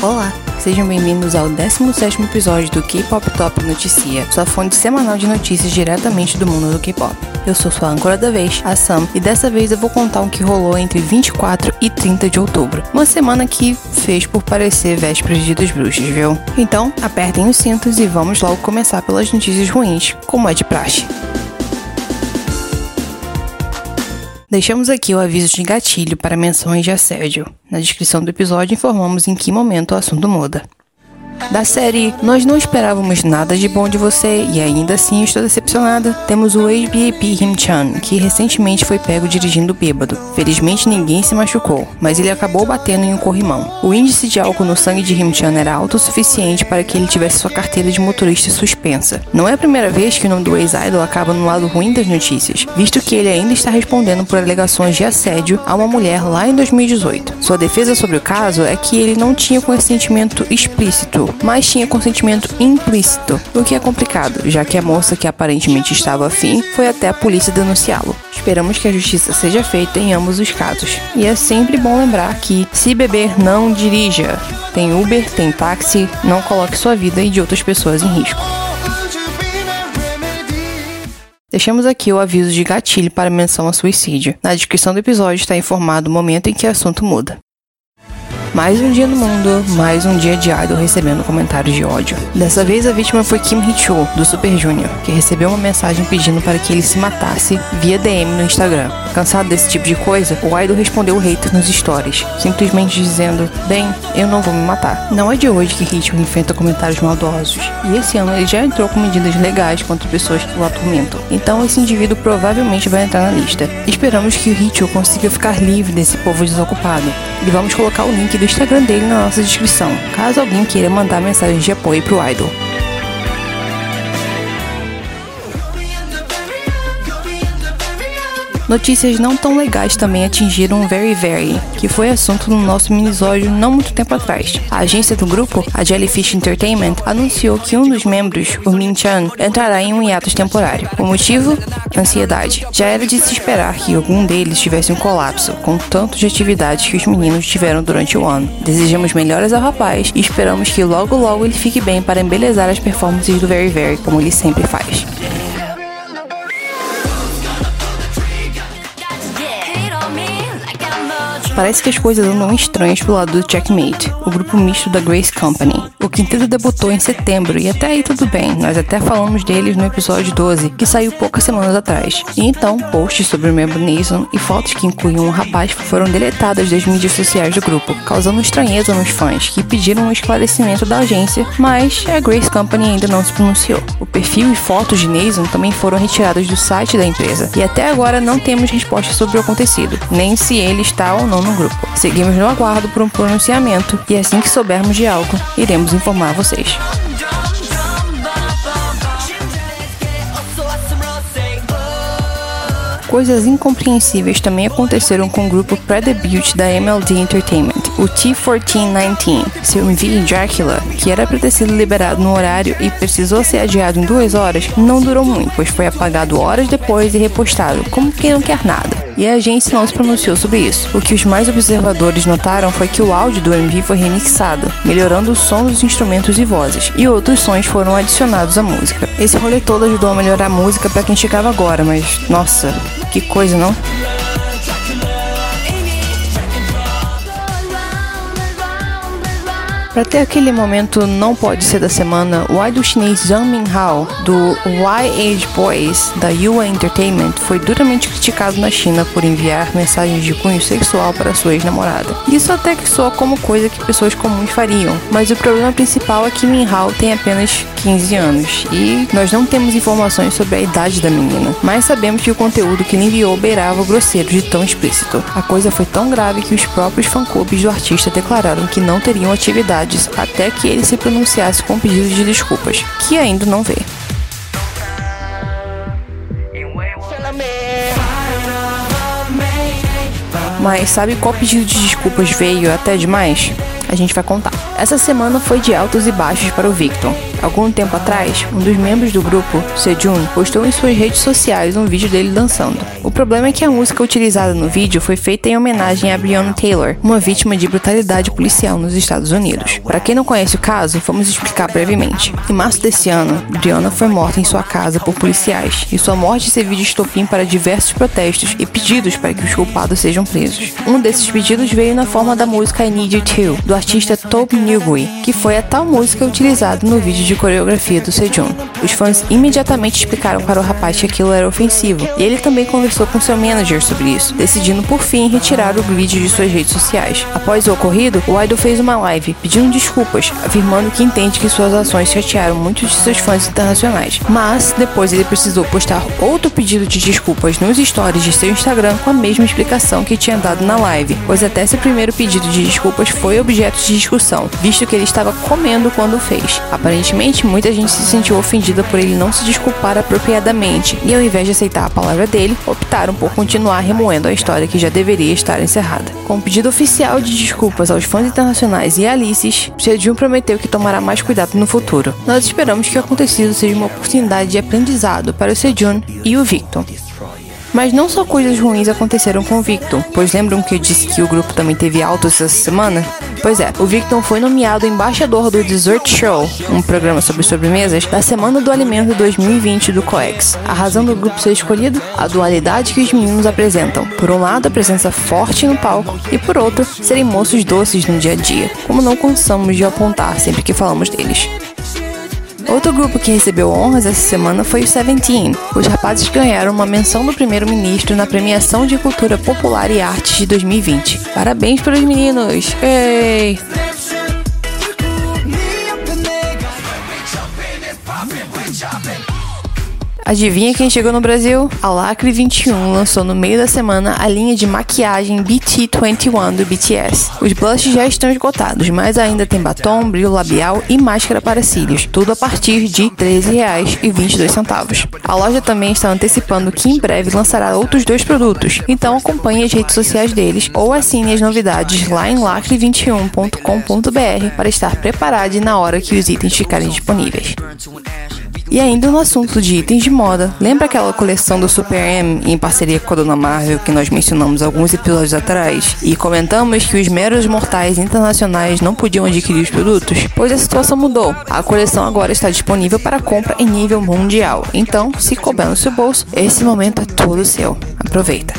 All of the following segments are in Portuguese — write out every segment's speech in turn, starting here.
Olá, sejam bem-vindos ao 17º episódio do K-Pop Top Noticia, sua fonte semanal de notícias diretamente do mundo do K-Pop. Eu sou sua âncora da vez, a Sam, e dessa vez eu vou contar o que rolou entre 24 e 30 de outubro. Uma semana que fez por parecer vésperas de dos Bruxos, viu? Então, apertem os cintos e vamos logo começar pelas notícias ruins, como é de praxe. Deixamos aqui o aviso de gatilho para menções de assédio. Na descrição do episódio informamos em que momento o assunto muda. Da série Nós Não Esperávamos Nada de Bom de Você e ainda assim estou decepcionada, temos o ex-BAP Him-chan, que recentemente foi pego dirigindo bêbado. Felizmente ninguém se machucou, mas ele acabou batendo em um corrimão. O índice de álcool no sangue de Him-chan era alto o suficiente para que ele tivesse sua carteira de motorista suspensa. Não é a primeira vez que o nome do ex-idol acaba no lado ruim das notícias, visto que ele ainda está respondendo por alegações de assédio a uma mulher lá em 2018. Sua defesa sobre o caso é que ele não tinha consentimento explícito mas tinha consentimento implícito, o que é complicado, já que a moça que aparentemente estava afim foi até a polícia denunciá-lo. Esperamos que a justiça seja feita em ambos os casos. E é sempre bom lembrar que, se beber, não dirija. Tem Uber, tem táxi, não coloque sua vida e de outras pessoas em risco. Deixamos aqui o aviso de gatilho para menção a suicídio. Na descrição do episódio está informado o momento em que o assunto muda. Mais um dia no mundo, mais um dia de idol recebendo comentários de ódio. Dessa vez a vítima foi Kim Hee-chul, do Super Junior, que recebeu uma mensagem pedindo para que ele se matasse via DM no Instagram. Cansado desse tipo de coisa, o idol respondeu o hater nos stories, simplesmente dizendo: Bem, eu não vou me matar. Não é de hoje que Hee-chul enfrenta comentários maldosos, e esse ano ele já entrou com medidas legais contra pessoas que o atormentam. Então esse indivíduo provavelmente vai entrar na lista. Esperamos que o Hee-chul consiga ficar livre desse povo desocupado. E vamos colocar o link do Instagram dele na nossa descrição, caso alguém queira mandar mensagem de apoio pro idol. Notícias não tão legais também atingiram o Very Very, que foi assunto no nosso minisódio não muito tempo atrás. A agência do grupo, a Jellyfish Entertainment, anunciou que um dos membros, o Min Chan, entrará em um hiatus temporário. O motivo? Ansiedade. Já era de se esperar que algum deles tivesse um colapso, com tanto de atividades que os meninos tiveram durante o ano. Desejamos melhoras ao rapaz e esperamos que logo logo ele fique bem para embelezar as performances do Very Very, como ele sempre faz. Parece que as coisas andam estranhas pro lado do Checkmate, o grupo misto da Grace Company. O quinteto debutou em setembro e até aí tudo bem, nós até falamos deles no episódio 12, que saiu poucas semanas atrás. E então, posts sobre o membro Nason e fotos que incluíam um rapaz foram deletadas das mídias sociais do grupo, causando estranheza nos fãs, que pediram um esclarecimento da agência, mas a Grace Company ainda não se pronunciou. O perfil e fotos de Nason também foram retirados do site da empresa, e até agora não temos resposta sobre o acontecido, nem se ele está ou não no grupo. Seguimos no aguardo por um pronunciamento e assim que soubermos de algo, iremos informar vocês. Coisas incompreensíveis também aconteceram com o grupo pré-debut da MLD Entertainment, o T1419. Seu MV Dracula, que era para ter sido liberado no horário e precisou ser adiado em duas horas, não durou muito, pois foi apagado horas depois e repostado, como quem não quer nada. E a agência não se pronunciou sobre isso. O que os mais observadores notaram foi que o áudio do MV foi remixado, melhorando o som dos instrumentos e vozes, e outros sons foram adicionados à música. Esse rolê todo ajudou a melhorar a música para quem chegava agora, mas nossa, que coisa, não? Para ter aquele momento não pode ser da semana, o idol chinês Zhang Minhao, do Y-Age Boys, da Yua Entertainment, foi duramente criticado na China por enviar mensagens de cunho sexual para sua ex-namorada. Isso até que soa como coisa que pessoas comuns fariam, mas o problema principal é que Minhao tem apenas 15 anos e nós não temos informações sobre a idade da menina, mas sabemos que o conteúdo que ele enviou beirava o grosseiro de tão explícito. A coisa foi tão grave que os próprios fã-clubes do artista declararam que não teriam atividade até que ele se pronunciasse com pedidos de desculpas, que ainda não vê. Mas sabe qual pedido de desculpas veio até demais? A gente vai contar. Essa semana foi de altos e baixos para o Victor. Algum tempo atrás, um dos membros do grupo, Sejun, postou em suas redes sociais um vídeo dele dançando. O problema é que a música utilizada no vídeo foi feita em homenagem a Breonna Taylor, uma vítima de brutalidade policial nos Estados Unidos. Para quem não conhece o caso, vamos explicar brevemente. Em março desse ano, Breonna foi morta em sua casa por policiais, e sua morte serviu de estopim para diversos protestos e pedidos para que os culpados sejam presos. Um desses pedidos veio na forma da música I Need You Too, do artista Tobe Newgui, que foi a tal música utilizada no vídeo de coreografia do Sejun. Os fãs imediatamente explicaram para o rapaz que aquilo era ofensivo, e ele também conversou com seu manager sobre isso, decidindo por fim retirar o vídeo de suas redes sociais. Após o ocorrido, o idol fez uma live pedindo desculpas, afirmando que entende que suas ações chatearam muitos de seus fãs internacionais. Mas depois ele precisou postar outro pedido de desculpas nos stories de seu Instagram com a mesma explicação que tinha dado na live, pois até seu primeiro pedido de desculpas foi objeto de discussão, visto que ele estava comendo quando fez. Aparentemente, muita gente se sentiu ofendida por ele não se desculpar apropriadamente, e ao invés de aceitar a palavra dele, optaram por continuar remoendo a história que já deveria estar encerrada. Com o pedido oficial de desculpas aos fãs internacionais e Alices, Sejun prometeu que tomará mais cuidado no futuro. Nós esperamos que o acontecido seja uma oportunidade de aprendizado para o Sejun e o Victor. Mas não só coisas ruins aconteceram com o Victor, pois lembram que eu disse que o grupo também teve altos essa semana? Pois é, o Victor foi nomeado embaixador do Dessert Show, um programa sobre sobremesas, da Semana do Alimento 2020 do COEX. A razão do grupo ser escolhido? A dualidade que os meninos apresentam. Por um lado, a presença forte no palco, e por outro, serem moços doces no dia a dia, como não cansamos de apontar sempre que falamos deles. Outro grupo que recebeu honras essa semana foi o Seventeen. Os rapazes ganharam uma menção do primeiro-ministro na premiação de cultura popular e artes de 2020. Parabéns para os meninos! Ei! Adivinha quem chegou no Brasil? A Lacre 21 lançou no meio da semana a linha de maquiagem BT21 do BTS. Os blushes já estão esgotados, mas ainda tem batom, brilho labial e máscara para cílios, tudo a partir de R$ 13,22. A loja também está antecipando que em breve lançará outros dois produtos, então acompanhe as redes sociais deles ou assine as novidades lá em lacre21.com.br para estar preparado na hora que os itens ficarem disponíveis. E ainda no assunto de itens de moda, lembra aquela coleção do Super M em parceria com a Dona Marvel que nós mencionamos alguns episódios atrás e comentamos que os meros mortais internacionais não podiam adquirir os produtos? Pois a situação mudou. A coleção agora está disponível para compra em nível mundial. Então, se couber no seu bolso, esse momento é todo seu. Aproveita.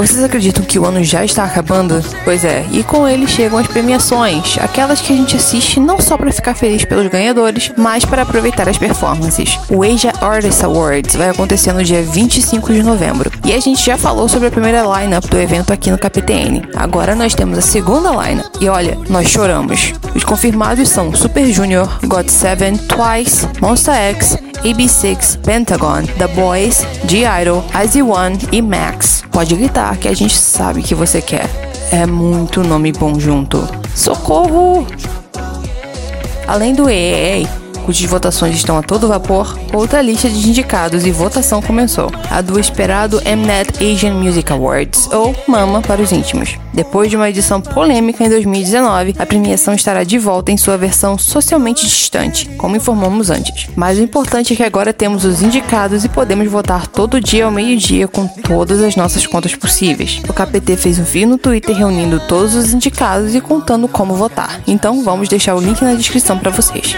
Vocês acreditam que o ano já está acabando? Pois é, e com ele chegam as premiações, aquelas que a gente assiste não só para ficar feliz pelos ganhadores, mas para aproveitar as performances. O Asia Artist Awards vai acontecer no dia 25 de novembro. E a gente já falou sobre a primeira lineup do evento aqui no KPTN. Agora nós temos a segunda lineup. E olha, nós choramos. Os confirmados são Super Junior, God7, Twice, Monster X, AB6, Pentagon, The Boys, G-Idol, IZ*ONE e Max. Pode gritar que a gente sabe que você quer. É muito nome bom junto. Socorro! Além do EEA, cujas votações estão a todo vapor, outra lista de indicados e votação começou. A do esperado Mnet Asian Music Awards, ou MAMA para os íntimos. Depois de uma edição polêmica em 2019, a premiação estará de volta em sua versão socialmente distante, como informamos antes. Mas o importante é que agora temos os indicados e podemos votar todo dia ao meio-dia com todas as nossas contas possíveis. O KPT fez um vídeo no Twitter reunindo todos os indicados e contando como votar. Então vamos deixar o link na descrição para vocês.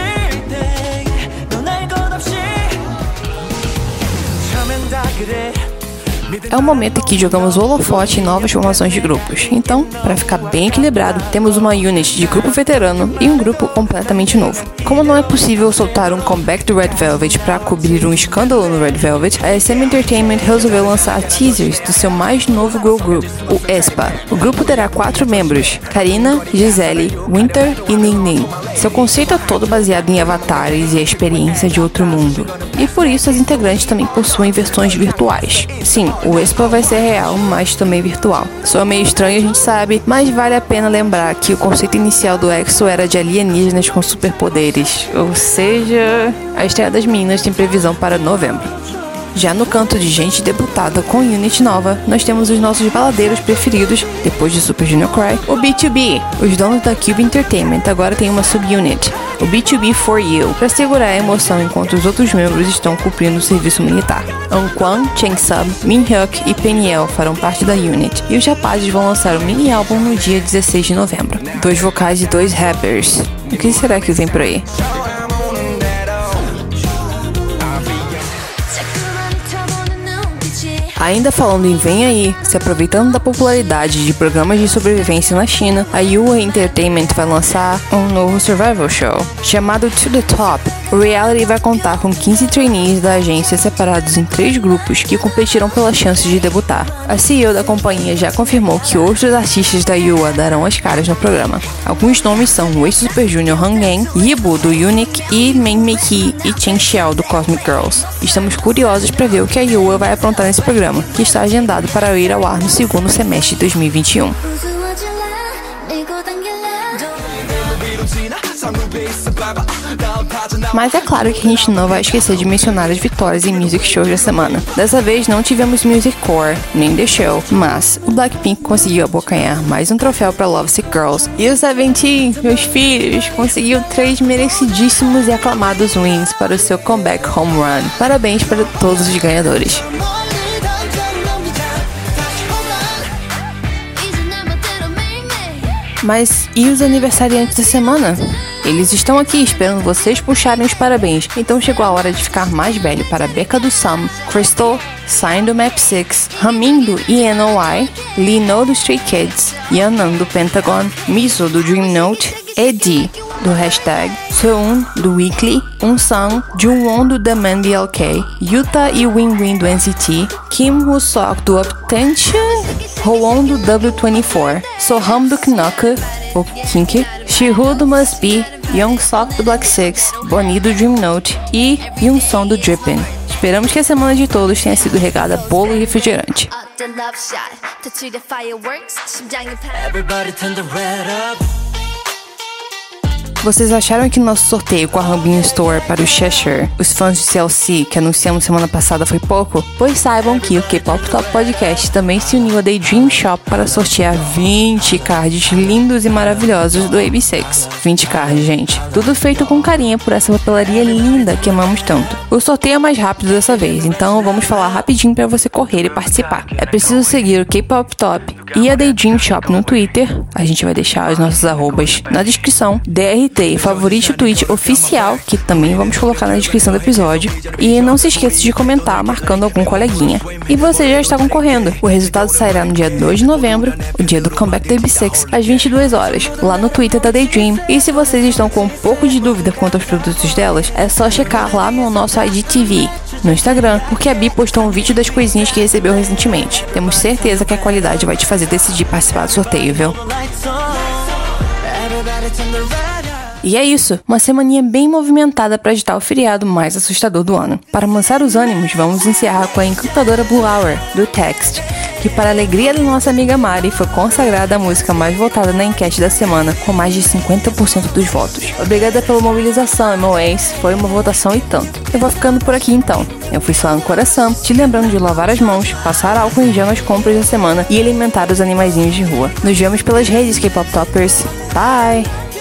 그래 É o momento em que jogamos holofote em novas formações de grupos. Então, para ficar bem equilibrado, temos uma unit de grupo veterano e um grupo completamente novo. Como não é possível soltar um comeback do Red Velvet para cobrir um escândalo no Red Velvet, a SM Entertainment resolveu lançar teasers do seu mais novo girl group, o ESPA. O grupo terá quatro membros: Karina, Gisele, Winter e Ning. Seu conceito é todo baseado em avatares e a experiência de outro mundo. E por isso as integrantes também possuem versões virtuais. Sim, o Expo vai ser real, mas também virtual. Soa meio estranho, a gente sabe, mas vale a pena lembrar que o conceito inicial do EXO era de alienígenas com superpoderes. Ou seja, a estreia das meninas tem previsão para novembro. Já no canto de gente debutada com unit nova, nós temos os nossos baladeiros preferidos, depois de Super Junior Cry, o B2B. Os donos da Cube Entertainment agora têm uma subunit, o B2B For You, para segurar a emoção enquanto os outros membros estão cumprindo o serviço militar. Anquan, Cheng Sub, Min Hyuk e Peniel farão parte da unit, e os rapazes vão lançar o mini álbum no dia 16 de novembro. Dois vocais e dois rappers. O que será que vem por aí? Ainda falando em Vem Aí, se aproveitando da popularidade de programas de sobrevivência na China, a Yua Entertainment vai lançar um novo survival show chamado To The Top. O reality vai contar com 15 trainees da agência separados em três grupos que competirão pela chance de debutar. A CEO da companhia já confirmou que outros artistas da Yua darão as caras no programa. Alguns nomes são o ex-Super Junior Han Yang, Yibu do Unique e Men Mei e Chen Xiao do Cosmic Girls. Estamos curiosos para ver o que a Yua vai aprontar nesse programa, que está agendado para ir ao ar no segundo semestre de 2021. Mas é claro que a gente não vai esquecer de mencionar as vitórias em Music Shows da semana. Dessa vez não tivemos Music Core, nem The Show, mas o Blackpink conseguiu abocanhar mais um troféu para Love Sick Girls. E o Seventeen, meus filhos, conseguiu três merecidíssimos e aclamados wins para o seu comeback home run. Parabéns para todos os ganhadores. Mas e os aniversariantes da semana? Eles estão aqui esperando vocês puxarem os parabéns. Então chegou a hora de ficar mais velho para Becca do Sam, Crystal, Sign do Map 6, Ramin do ENOI, Lino do Stray Kids, Yanan do Pentagon, Miso do Dream Note, Eddie do hashtag, Seun do Weekly, Unsung, Jungwon do The Man BLK, Yuta e Win Win do NCT, Kim Woo-sok do Uptension, Hoon do W24, Soham do Knock, o Kink, Shihu do Must Be, Young Sok do Black Six, Bonnie do Dream Note e Young do Drippin'. Esperamos que a semana de todos tenha sido regada bolo e refrigerante. Everybody turn the red up. Vocês acharam que nosso sorteio com a Rambin Store para o Cheshire, os fãs de CLC que anunciamos semana passada foi pouco? Pois saibam que o K-Pop Top Podcast também se uniu a Daydream Shop para sortear 20 cards lindos e maravilhosos do AB6. 20 cards, gente. Tudo feito com carinho por essa papelaria linda que amamos tanto. O sorteio é mais rápido dessa vez, então vamos falar rapidinho para você correr e participar. É preciso seguir o K-Pop Top e a Daydream Shop no Twitter. A gente vai deixar os nossos arrobas na descrição. DRT e favorite o tweet oficial, que também vamos colocar na descrição do episódio. E não se esqueça de comentar marcando algum coleguinha. E você já está concorrendo. O resultado sairá no dia 2 de novembro, o dia do comeback da AB6, às 22 horas, lá no Twitter da Daydream. E se vocês estão com um pouco de dúvida quanto aos produtos delas, é só checar lá no nosso IGTV no Instagram, porque a Bi postou um vídeo das coisinhas que recebeu recentemente. Temos certeza que a qualidade vai te fazer decidir participar do sorteio, viu? E é isso, uma semaninha bem movimentada para agitar o feriado mais assustador do ano. Para amansar os ânimos, vamos encerrar com a encantadora Blue Hour, do Text, que para alegria da nossa amiga Mari, foi consagrada a música mais votada na enquete da semana, com mais de 50% dos votos. Obrigada pela mobilização, MOAs, foi uma votação e tanto. Eu vou ficando por aqui então. Eu fui só no coração, te lembrando de lavar as mãos, passar álcool em gel nas compras da semana e alimentar os animaizinhos de rua. Nos vemos pelas redes K-Pop Toppers. Bye!